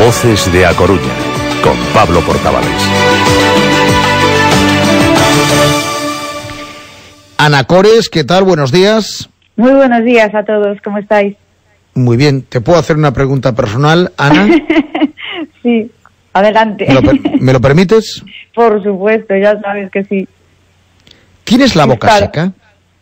Voces de A Coruña, con Pablo Portavales. Ana Cores, ¿qué tal? Buenos días. Muy buenos días a todos, ¿cómo estáis? Muy bien, ¿te puedo hacer una pregunta personal, Ana? sí, adelante. ¿Me lo, ¿Me lo, permites? Por supuesto, ya sabes que sí. ¿Tienes la boca seca?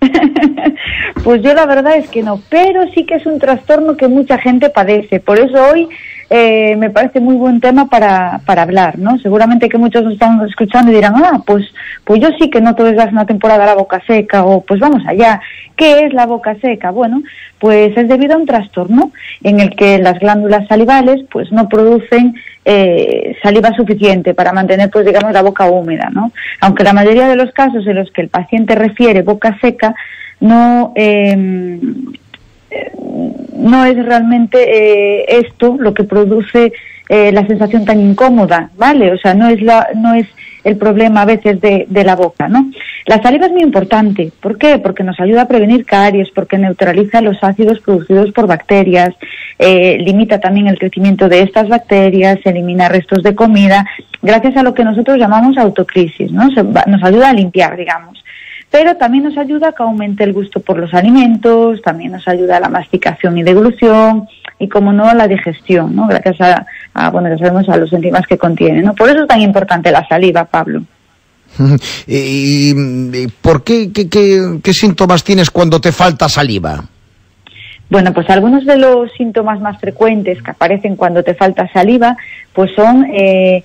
pues yo la verdad es que no, pero sí que es un trastorno que mucha gente padece. Por eso hoy eh, me parece muy buen tema para, para hablar, ¿no? Seguramente que muchos nos están escuchando y dirán, ah, pues, pues yo sí que no todo es una temporada la boca seca, o pues vamos allá. ¿Qué es la boca seca? Bueno, pues es debido a un trastorno en el que las glándulas salivales pues no producen eh, saliva suficiente para mantener, pues digamos, la boca húmeda, ¿no? Aunque la mayoría de los casos en los que el paciente refiere boca seca, no eh, no es realmente eh, esto lo que produce eh, la sensación tan incómoda, ¿vale? O sea, no es, la, no es el problema a veces de, de, la boca, ¿no? La saliva es muy importante. ¿Por qué? Porque nos ayuda a prevenir caries, porque neutraliza los ácidos producidos por bacterias, eh, limita también el crecimiento de estas bacterias, elimina restos de comida, gracias a lo que nosotros llamamos autocrisis, ¿no? nos ayuda a limpiar, digamos pero también nos ayuda a que aumente el gusto por los alimentos, también nos ayuda a la masticación y deglución y, como no, a la digestión, ¿no? Gracias a, bueno, ya sabemos, a los enzimas que contiene, ¿no? Por eso es tan importante la saliva, Pablo. ¿Y, por qué, qué, qué, síntomas tienes cuando te falta saliva? Bueno, pues algunos de los síntomas más frecuentes que aparecen cuando te falta saliva, pues son eh,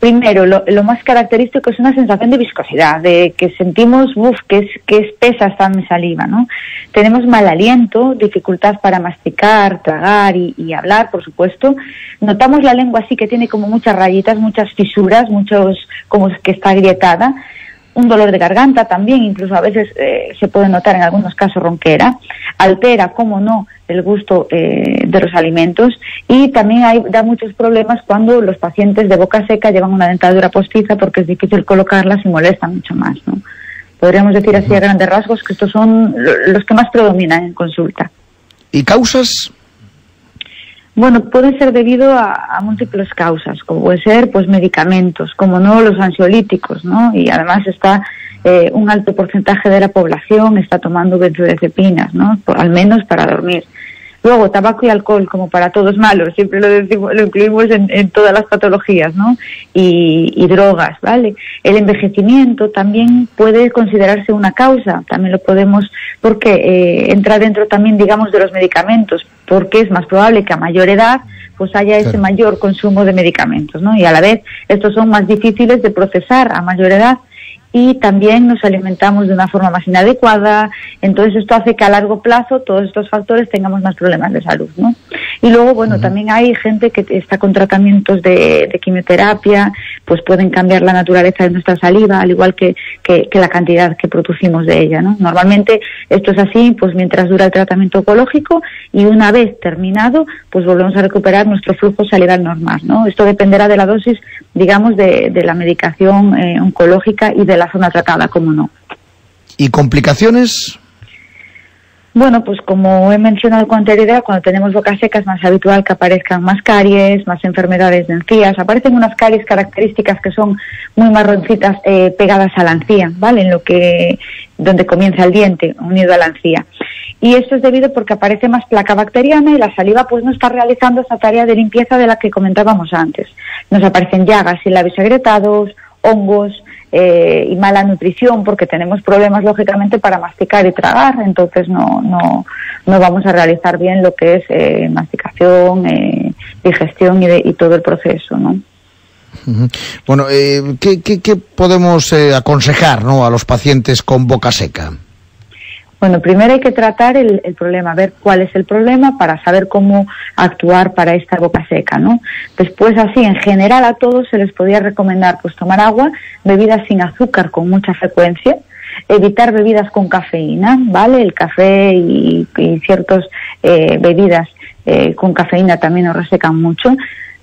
Primero, lo, más característico es una sensación de viscosidad, de que sentimos, uff, que, es, que espesa esta mi saliva, ¿no? Tenemos mal aliento, dificultad para masticar, tragar y, hablar, por supuesto. Notamos la lengua así que tiene como muchas rayitas, muchas fisuras, muchos, como que está agrietada un dolor de garganta también, incluso a veces eh, se puede notar en algunos casos ronquera, altera, como no, el gusto eh, de los alimentos y también hay, da muchos problemas cuando los pacientes de boca seca llevan una dentadura postiza porque es difícil colocarlas y molesta mucho más. ¿no? Podríamos decir así a grandes rasgos que estos son los que más predominan en consulta. ¿Y causas? Bueno, puede ser debido a, múltiples causas, como puede ser pues medicamentos, como no los ansiolíticos, ¿no? Y además está eh, un alto porcentaje de la población está tomando benzodiazepinas, ¿no? al menos para dormir. Luego, tabaco y alcohol, como para todos malos, siempre lo, decimos, lo incluimos en, todas las patologías, ¿no? Y, drogas, ¿vale? El envejecimiento también puede considerarse una causa, también lo podemos, porque eh, entra dentro también, digamos, de los medicamentos, porque es más probable que a mayor edad pues haya ese mayor consumo de medicamentos, ¿no? Y a la vez, estos son más difíciles de procesar a mayor edad y también nos alimentamos de una forma más inadecuada. Entonces esto hace que a largo plazo todos estos factores tengamos más problemas de salud, ¿no? Y luego, bueno, también hay gente que está con tratamientos de, quimioterapia, pues pueden cambiar la naturaleza de nuestra saliva, al igual que, que, la cantidad que producimos de ella, ¿no? Normalmente esto es así, pues mientras dura el tratamiento oncológico y una vez terminado, pues volvemos a recuperar nuestro flujo salival normal, ¿no? Esto dependerá de la dosis, digamos, de, de la medicación eh, oncológica y de la zona tratada, como no. ¿Y complicaciones? Bueno, pues como he mencionado con anterioridad, cuando tenemos boca seca es más habitual que aparezcan más caries, más enfermedades de encías. Aparecen unas caries características que son muy marroncitas eh, pegadas a la encía, ¿vale? En lo que, donde comienza el diente, unido a la encía. Y esto es debido porque aparece más placa bacteriana y la saliva pues no está realizando esa tarea de limpieza de la que comentábamos antes. Nos aparecen llagas y labios agrietados, hongos, eh, y mala nutrición porque tenemos problemas lógicamente para masticar y tragar, entonces no, no, no vamos a realizar bien lo que es eh, masticación, eh, digestión y, y, todo el proceso, ¿no? Bueno, ¿qué, qué, qué, podemos aconsejar ¿no? a los pacientes con boca seca? Bueno, primero hay que tratar el, problema, ver cuál es el problema para saber cómo actuar para esta boca seca, ¿no? Después, así, en general a todos se les podría recomendar pues tomar agua, bebidas sin azúcar con mucha frecuencia, evitar bebidas con cafeína, ¿vale? El café y, ciertas eh, bebidas eh, con cafeína también nos resecan mucho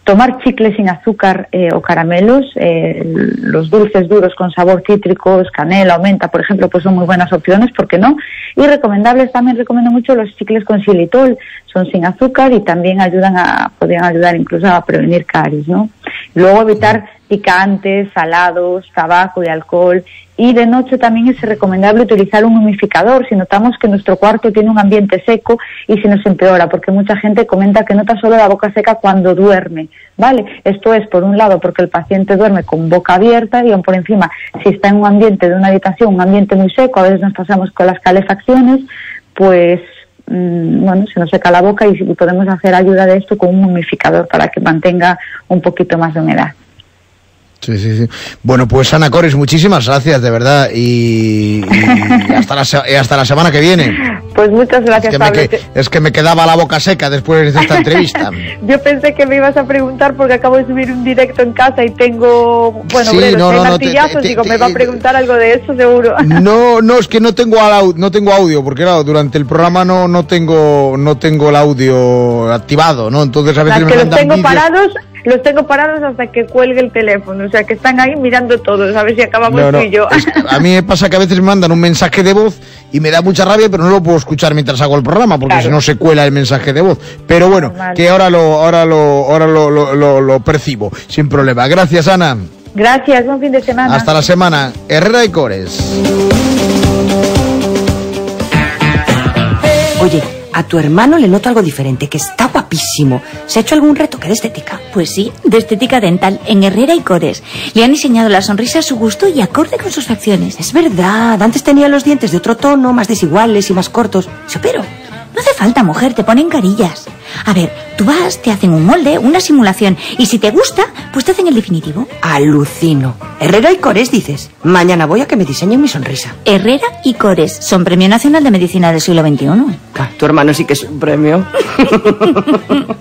tomar chicles sin azúcar eh, o caramelos, eh, los dulces duros con sabor cítricos, canela o menta, por ejemplo, pues son muy buenas opciones, ¿por qué no? Y recomendables también recomiendo mucho los chicles con xilitol, son sin azúcar y también ayudan a, podrían ayudar incluso a prevenir caries, ¿no? Luego evitar picantes, salados, tabaco y alcohol. Y de noche también es recomendable utilizar un humificador si notamos que nuestro cuarto tiene un ambiente seco y se nos empeora, porque mucha gente comenta que nota solo la boca seca cuando duerme, ¿vale? Esto es, por un lado, porque el paciente duerme con boca abierta y aún por encima, si está en un ambiente de una habitación, un ambiente muy seco, a veces nos pasamos con las calefacciones, pues mm, bueno, se nos seca la boca y podemos hacer ayuda de esto con un humificador para que mantenga un poquito más de humedad. Sí, sí, sí. Bueno, pues Ana Cores, muchísimas gracias, de verdad. Y, y hasta, la, hasta la semana que viene. Pues muchas gracias, es que, Pablo. Me, es que me quedaba la boca seca después de esta entrevista. Yo pensé que me ibas a preguntar porque acabo de subir un directo en casa y tengo, bueno, sí, obreros, no, no, no, te, digo, me va a preguntar algo de eso seguro. No, no, es que no tengo, no tengo audio, porque claro, durante el programa no, no, tengo, no tengo el audio activado, ¿no? Entonces a veces Las me que los tengo parados los tengo parados hasta que cuelgue el teléfono, o sea que están ahí mirando todos, a ver si acabamos No, no, tú y yo. es a mí me pasa que a veces me mandan un mensaje de voz y me da mucha rabia, pero no lo puedo escuchar mientras hago el programa, porque Claro. si no se cuela el mensaje de voz. Pero bueno, que ahora lo, ahora lo, ahora lo, lo, lo- lo percibo, sin problema. Gracias, Ana. Gracias, buen fin de semana. Hasta la semana. Herrera y Cores. Oye, a tu hermano le noto algo diferente, que está guapísimo. ¿Se ha hecho algún retoque de estética? Pues sí, de estética dental en Herrera y Cores. Le han diseñado la sonrisa a su gusto y acorde con sus facciones. Es verdad, antes tenía los dientes de otro tono, más desiguales y más cortos. Se operó. No hace falta, mujer, te ponen carillas. A ver, tú vas, te hacen un molde, una simulación, y si te gusta, pues te hacen el definitivo. Alucino. Herrera y Cores, dices. Mañana voy a que me diseñen mi sonrisa. Herrera y Cores son Premio Nacional de Medicina del siglo XXI. Ah, Tu hermano sí que es un premio.